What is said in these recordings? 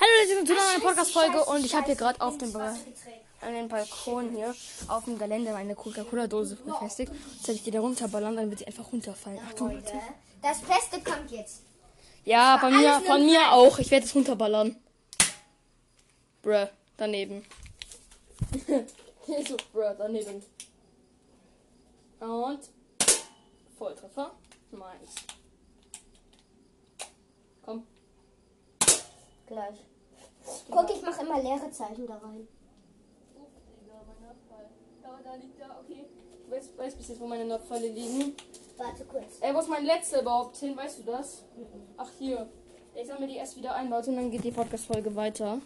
Hallo, Leute, zu einer neuen Podcast-Folge und ich habe hier gerade auf dem ba an den Balkon hier auf dem Gelände meine Coca-Cola-Dose befestigt. Jetzt habe ich die da runterballern, dann wird sie einfach runterfallen. Achtung, Leute. Das Beste kommt jetzt. Ja, bei mir, von mir auch. Ich werde es runterballern. Bruh, daneben. so, bruh, daneben. Und Volltreffer. Meins. Komm. Gleich. Guck, ich mache immer leere Zeichen da rein. Da, da liegt da, okay. Ich weiß, weiß bis jetzt, wo meine Nordpfeile liegen. Warte kurz. Ey, wo ist mein letzter überhaupt hin? Weißt du das? Ach, hier. Ich sammle die erst wieder ein, Leute, und dann geht die Podcast-Folge weiter.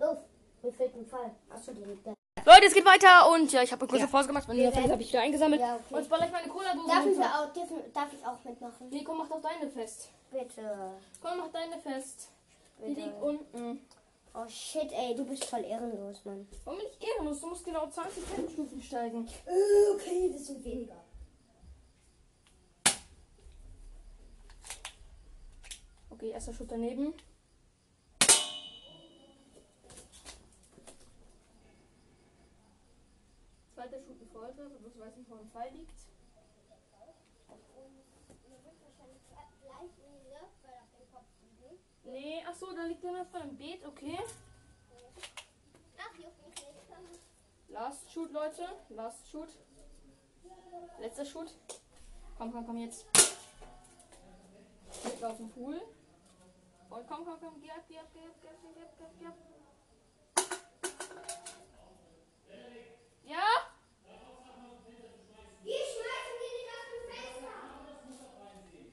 Oh, mir fehlt ein Fall. Achso, die liegt da. Leute, es geht weiter und ja, ich habe eine kurze Ja. Pause gemacht. Meine Nordpfeile habe ich wieder eingesammelt. Ja, okay. Und jetzt baller ich meine Cola-Dose Darf, wir auch, dürfen, darf ich auch mitmachen? Nee, komm, mach doch deine fest. Bitte. Komm, mach deine fest. Die liegt unten. Oh shit, ey, du bist voll ehrenlos, Mann. Warum bin ich ehrenlos? Du musst genau 20 Treppenstufen steigen. Okay, das sind weniger. Okay, erster Schutt daneben. Zweiter Schutt ein Volltreffer, bloß weiß nicht, wo ein Pfeil liegt. Nee, ach so, da liegt der noch im Beet, okay. Last Shoot, Leute. Last Shoot. Letzter Shoot. Komm, komm, komm jetzt. Jetzt auf den Pool. Und komm, komm, komm, geh ab, geh ab, geh ab, geh ab, geh ab, geh ab, geh ab. Ja?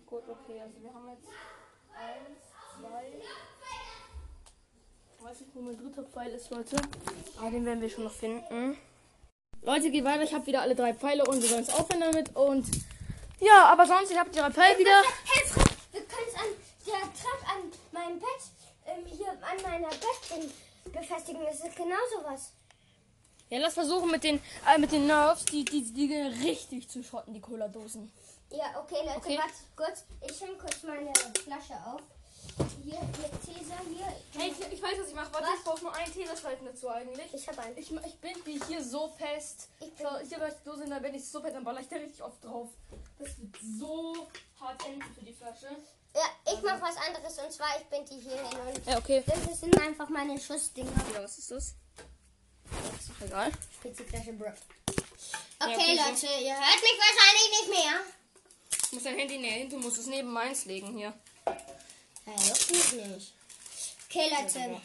Gut, okay, also wir haben jetzt eins, zwei. Ich weiß nicht, wo mein dritter Pfeil ist, Leute. Aber den werden wir schon noch finden. Leute, geht weiter. Ich habe wieder alle drei Pfeile und wir sollen es aufhören damit. Und ja, aber sonst, ich habe die drei Pfeile wieder. Hey, Frank, wir können es an der Treppe an meinem Bett, ähm, hier an meiner Bett befestigen. Das ist genau sowas. Ja, lass versuchen mit den, äh, mit den Nerves, die, die, die richtig zu schotten, die Cola-Dosen. Ja, okay, Leute, Okay. warte kurz. Ich hänge kurz meine Flasche auf. Hier, mit Tesa, hier. Hey, ich, ich weiß, was ich mache. Warte, Was? ich brauche nur einen Tesastreifen dazu eigentlich. Ich habe einen. Ich, ich bin die hier so fest. Ich bin- So, hier läuft Dose in der bin ich so fest, dann baller ich da richtig oft drauf. Das wird so hart enden für die Flasche. Ja, ich mache was anderes und zwar ich bin die hier hin und Ja, okay. das sind einfach meine Schussdinger. Ja, was ist das? Ist doch egal. Spitzeflasche Bro. Okay, okay, so. Leute, ihr hört mich wahrscheinlich nicht mehr. Ich muss dein Handy näher hin, du musst es neben meins legen hier. Hey, juckt mich nicht. Okay, Leute.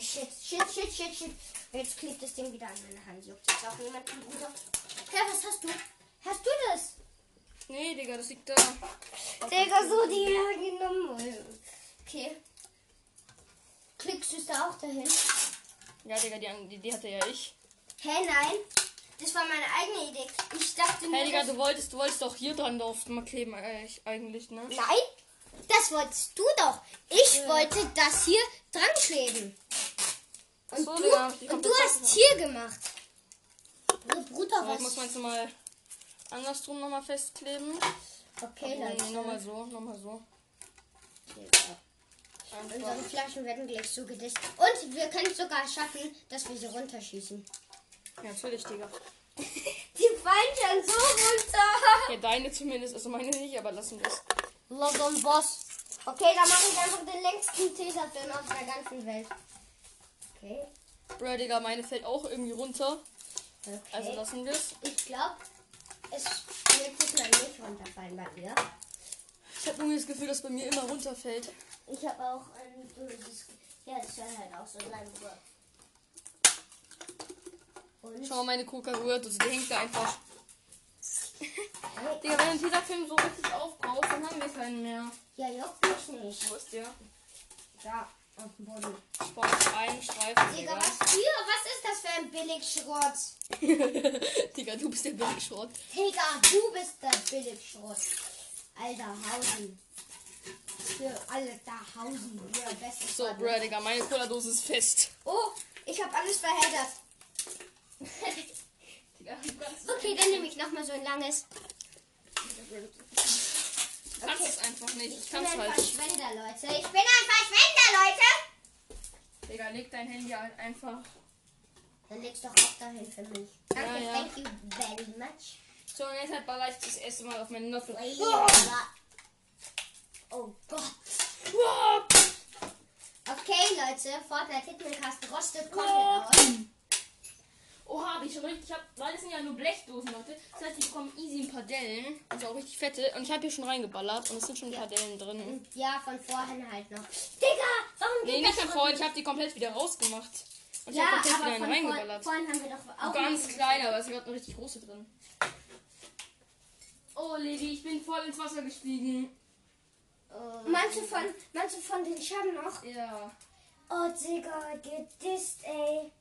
Shit, shit, shit, shit, shit. Jetzt klebt das Ding wieder an meine Hand. Juckt jetzt auch niemand im Bruder. Hey, was hast du? Hast du das? Nee, Digga, das liegt da. Digga, so die genommen. Okay. Klickst du es da auch dahin? Ja, Digga, die, die, die hatte ja ich. Hä, nein. Das war meine eigene Idee. Ich dachte nur, Hey, Digga, du wolltest, du wolltest doch hier dran drauf mal kleben, äh, ich- eigentlich, ne? Nein, das wolltest du doch. Ich wollte das hier dran kleben. Und So, du, hab und du hast hier gemacht. Oh, Bruder, So, ich muss was? meins mal andersrum nochmal festkleben. Okay, Nee, Leute. nochmal so, nochmal so. Unsere Einfach. Flaschen werden gleich zugedischt. Und wir können es sogar schaffen, dass wir sie runterschießen. Ja, natürlich, Digga. Die fallen schon so runter. Ja, deine zumindest, also meine nicht, aber lassen wir es. London Boss. Okay, dann mache ich einfach den längsten Tesafilm auf der ganzen Welt. Okay. Bro, Digga, meine fällt auch irgendwie runter. okay. Also lassen wir es. ich glaube, es wird diesmal nicht runterfallen bei mir. Ich habe irgendwie das Gefühl, dass bei mir immer runterfällt. Ich habe auch ein böses. Ja, das soll halt auch so sein, Bruder. Schau mal, meine Coca-Cola-Dose, die hängt da einfach. Digga, wenn dieser Film so richtig aufbrauchst, dann haben wir keinen mehr. ja, juckt mich nicht. Wo ist der? Da, auf dem Boden. Spawn einen Streifen, Digga, Digga. was für? Was ist das für ein Billigschrott? Digga, du bist der Billigschrott. Digga, du bist der Billigschrott. Alter Hausen. Für alle da Hausen. Ja, bestes So. Bro, Digga, meine Cola-Dose ist fest. Oh, ich habe alles verheddert. Digga, okay, dann nehme ich nochmal so ein langes. du kannst es einfach nicht. Ich Ich bin kann's ein halt. Verschwender, Leute. Ich bin ein Verschwender, Leute. Ja, leg dein Handy halt einfach. Dann legst du doch auch dahin für mich. Danke, Ja, ja. thank you very much. So, und jetzt halt baller ich das erste Mal auf meinen Löffel. Oh Gott. Wow. Okay, Leute, Fortnite Hitmancast rostet komplett aus. Oha, hab ich schon richtig. Ich hab, weil das sind ja nur Blechdosen, Leute. Das heißt, ich bekomme easy ein paar Dellen. Also auch richtig fette. Und ich habe hier schon reingeballert. Und es sind schon ein paar Dellen drin. Und ja, von vorhin halt noch. Digga, warum Nee, geht nicht das von vorhin. Ich habe die komplett wieder rausgemacht. Und ich Ja, habe komplett wieder einen vor, reingeballert. vorhin haben wir doch auch Ganz noch- klein, aber es ist gerade eine richtig große drin. Oh, Levi, ich bin voll ins Wasser gestiegen. Oh, Manche von, manche von den Schaden noch. Ja. Oh, Digga, gedisst, ey.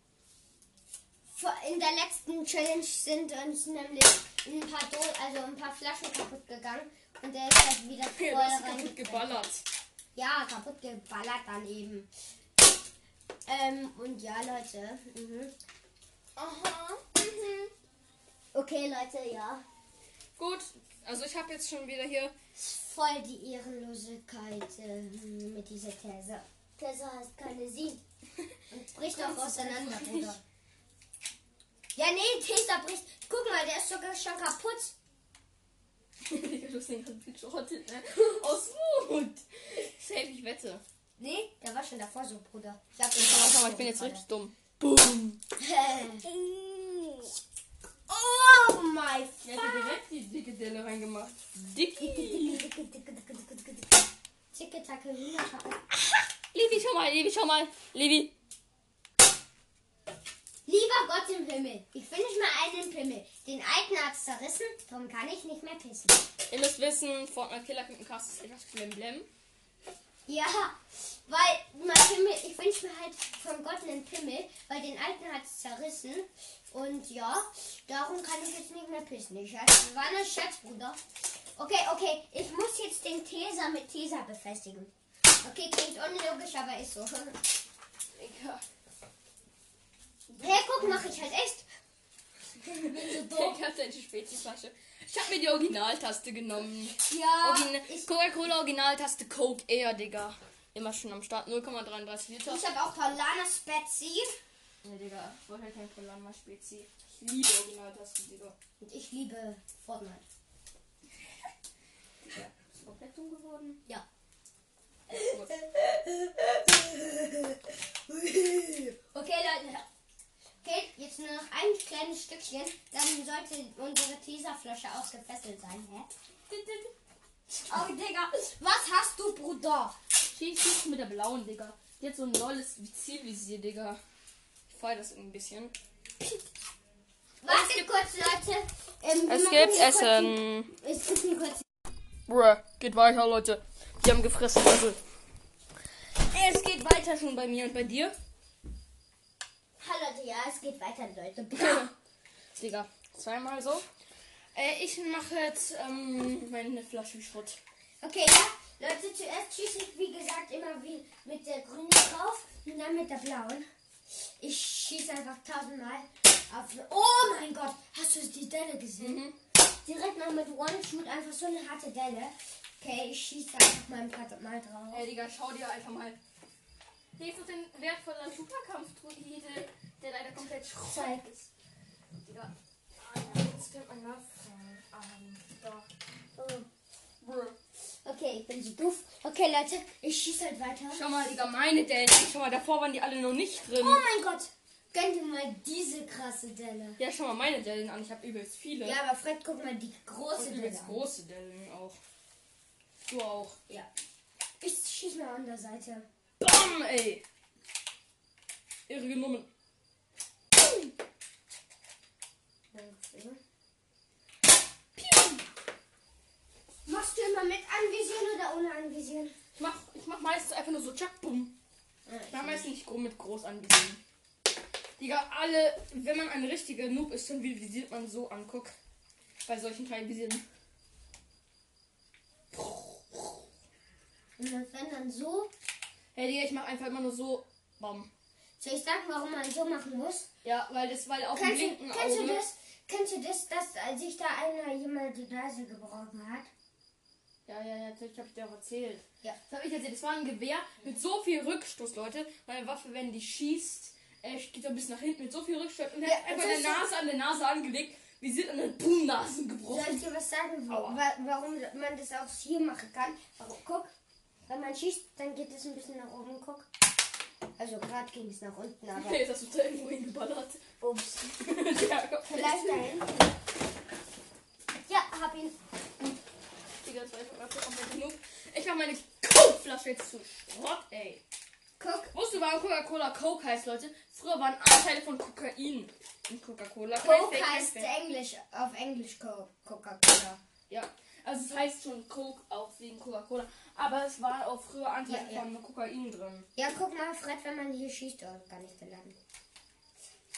In der letzten Challenge sind uns nämlich ein paar Do also ein paar Flaschen kaputt gegangen. Und der ist halt wieder voll hast kaputt geballert. Ja, kaputt geballert dann eben. Ähm, und ja, Leute. Mhm. Aha. Mhm. Okay, Leute, ja. Gut, also ich habe jetzt schon wieder hier. Voll die Ehrenlosigkeit äh, mit dieser These. These heißt keine Sie. Und bricht auch auseinander, Bruder. Ja, nee, Tesa bricht. Guck mal, der ist sogar schon kaputt. Du hast den ganzen geschrottet, ne? Aus Wut. Safe, ich wette. Nee, der war schon davor so, Bruder. Ich hab den Schau mal, ich bin jetzt richtig dumm. Boom. Oh mein Ich hätte direkt die dicke Delle reingemacht. Dicki. Ticke, tacke. Levi, schau mal, Levi, schau mal. Levi. Lieber Gott im Himmel, ich finde mal einen Pimmel. Den alten hat's zerrissen, darum kann ich nicht mehr pissen. Ihr müsst wissen, Fortnite Killer mit dem Cast ist etwas Blemblem. Ja, weil mein Pimmel, ich wünsche mir halt von Gott einen Pimmel, weil den alten hat's zerrissen. Und ja, darum kann ich jetzt nicht mehr pissen. Ich war ein Scherz, Bruder. Okay, okay, ich muss jetzt den Tesa mit Tesa befestigen. Okay, klingt unlogisch, aber ist so. Digga. Hey, guck, mach ich halt echt. Ich hab deine Speziflasche. Ich hab mir die Originaltaste genommen. Ja, Origin ich, Coca-Cola Originaltaste Coke Air, Digga. Immer schon am Start. 0,33 Liter. ich habe auch Paulana Spezi. Ja, Digga. Ich wollte halt kein Polana Spezi. Ich liebe Originaltasten, Digga. Und ich liebe Fortnite. Ja. Ist komplett dumm geworden. Ja. Okay, Leute. Okay, jetzt nur noch ein kleines Stückchen. Dann sollte unsere Teaserflasche ausgefesselt sein. Hä? Oh, Digga. Was hast du, Bruder? Schieß, schieß mit der blauen, Digga. Die hat so ein lolles Zielvisier, Digga. Ich feier das irgendwie ein bisschen. Warte kurz, Leute. Ähm, Es gibt Essen. Es gibt hier kurz. Bruh, geht weiter, Leute. Die haben gefressen, also. Es geht weiter schon bei mir und bei dir. Hallo, Leute, ja, es geht weiter, Leute. Digga, zweimal so. Äh, ich mache jetzt ähm, meine Flasche Schrott. Okay, ja. Leute, zuerst schieße ich, wie gesagt, immer wie mit der grünen drauf und dann mit der blauen. Ich schieße einfach tausendmal auf. Oh mein Gott, hast du die Delle gesehen? Mhm. Direkt mal mit One-Shoot einfach so eine harte Delle. Okay, ich schieße einfach mal ein paar Mal drauf. Ey, Digga, schau dir einfach mal. Hier ist doch den wertvollen Superkampfdruide, der leider komplett Schrott ist. Digga. Ah, ja, jetzt könnte man nachfragen. Ähm, da. Okay, ich bin so doof. Okay, Leute, ich schieße halt weiter. Schau mal, Digga, meine Dellen. Schau mal, davor waren die alle noch nicht drin. Oh mein Gott, gönn dir mal diese krasse Delle. Ja, schau mal meine Dellen an. Ich habe übelst viele. Ja, aber Fred, guck mal die große Delle übelst große Dellen auch. Du auch. Ja. Ich schieße mal an der Seite. Bam, ey. Irre genommen. Danke. Machst du immer mit anvisieren oder ohne anvisieren? Ich mach, ich mach meistens einfach nur so tschack, bumm. Ich mach meistens nicht mit groß anvisieren. Digga, alle, wenn man ein richtiger Noob ist, dann visiert man so an. Guck. Bei solchen Teilvisieren. Und das wenn dann so. Hey, Digga, ich mach einfach immer nur so. Bam. Soll ich sagen, warum man so machen muss? Ja, weil das, weil auf dem Kennst du, linken kennst du Auge. das? Kennst du das, dass als sich da einer jemand die Nase gebrochen hat? Ja, ja, ja, natürlich habe ich dir auch erzählt. Ja. Das habe ich erzählt. Das war ein Gewehr mit so viel Rückstoß, Leute. Meine Waffe, wenn die schießt, äh, geht so ein bisschen nach hinten mit so viel Rückstoß. Und er Ja, hat einfach eine Nase an der Nase angelegt. Wir sind an den Boom-Nasen Soll gebrochen. ich dir was sagen, wo, wa warum man das auch hier machen kann? Warum, guck, wenn man schießt, dann geht es ein bisschen nach oben, guck. Also gerade ging es nach unten, aber Jetzt hast du da irgendwo hingeballert. ups. ja, komm. Vielleicht da hinten. Ja, hab ihn. Digga, das war mal komplett genug. Ich mach meine Coke-Flasche jetzt zu Schrott, ey. Guck. Wusstest du, warum Coca-Cola Coke heißt, Leute? Früher waren Anteile von Kokain in Coca-Cola. Coke heißt. Englisch, auf Englisch Co- Coca-Cola. Ja, also es heißt schon Coke auch wegen Coca-Cola. Aber es war auch früher Anteile Ja, ja. von Kokain drin. Ja, guck mal, Fred, wenn man hier schießt, oh, gar nicht geladen.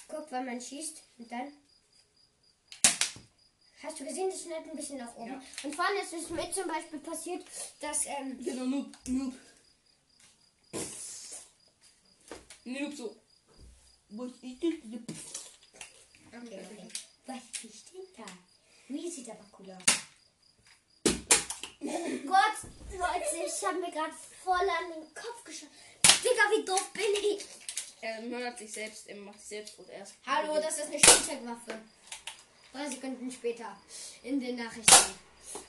Guck, wenn man schießt und dann. Hast du gesehen, das schnellt ein bisschen nach oben. Ja. Und vorne ist es mir zum Beispiel passiert, dass, ähm, Genau, Noob, Noob. Noob so. Was ist das? Okay, okay. Was ist denn da? Wie sieht aber cool aus. Gott, Leute, ich habe mir gerade voll an den Kopf geschaut. Digga, wie doof bin ich? Er mördert sich selbst, er macht sich selbst tot erst. Hallo, das ist eine Spielzeugwaffe. Drei Sekunden später in den Nachrichten.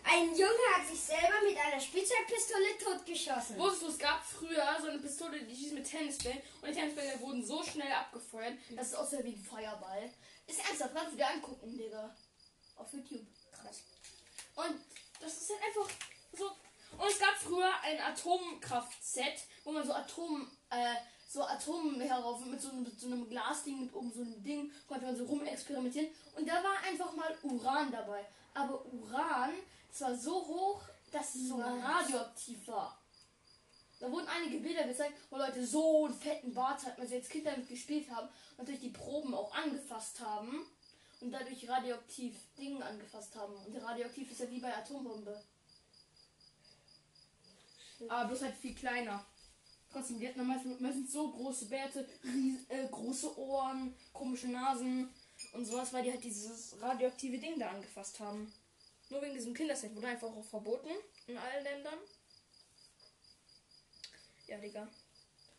Ein Junge hat sich selber mit einer Spielzeugpistole totgeschossen. Wusstest du, es gab früher so eine Pistole, die schießt mit Tennisbällen und die Tennisbälle wurden so schnell abgefeuert, dass es aussah wie ein Feuerball. Ist ernsthaft, kannst du dir angucken, Digga. Auf YouTube. Krass. Und das ist halt einfach. Und es gab früher ein Atomkraftset, wo man so Atom, äh, so Atomen herauf mit so, einem- mit so einem Glasding, mit oben so einem Ding, konnte man so rumexperimentieren. Und da war einfach mal Uran dabei. Aber Uran, das war so hoch, dass es sogar radioaktiv war. Da wurden einige Bilder gezeigt, wo Leute so einen fetten Bart hatten, weil sie als Kind damit gespielt haben und durch die Proben auch angefasst haben und dadurch radioaktiv Dinge angefasst haben. Und radioaktiv ist ja wie bei Atombombe. Aber bloß halt viel kleiner. Trotzdem, die hatten meistens, meistens so große Bärte, ries, äh, große Ohren, komische Nasen und sowas, weil die halt dieses radioaktive Ding da angefasst haben. Nur wegen diesem Kinderset wurde einfach auch verboten in allen Ländern. Ja, Digga.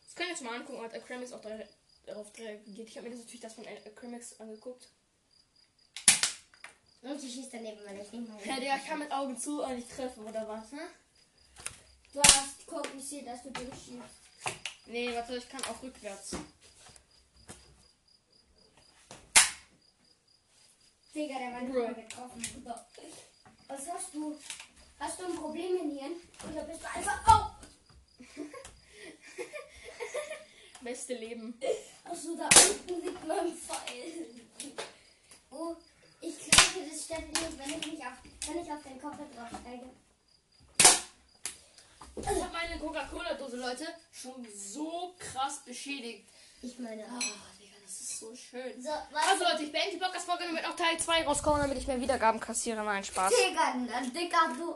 Das können wir jetzt mal angucken, hat Acremix auch da, darauf reagiert. Ich habe mir das natürlich das von Acremix angeguckt. Und sie schießt daneben meine Finger. Ja, Digga, ich kann mit Augen zu und ich treffe, oder was, ne? Du hast, sehe, dass du durchschießt. Nee, warte, ich kann auch rückwärts. Digga, der war nicht Bro. mal getroffen. Was hast du? Hast du ein Problem in Hirn? Oder bist du einfach. Oh! Beste Leben. Achso, da unten liegt mein Pfeil. Oh, ich glaube, das stört nicht, wenn ich mich auf, wenn ich auf den Koffer draufsteige. Ich habe meine Coca-Cola-Dose, Leute, schon so krass beschädigt. Ich meine Ah, auch. Digga, das ist so schön. So, Also? Leute, ich beende die Podcast-Folge, damit auch Teil 2 rauskommt, damit ich mehr Wiedergaben kassiere. Nein, Spaß. Digga, Digga, du.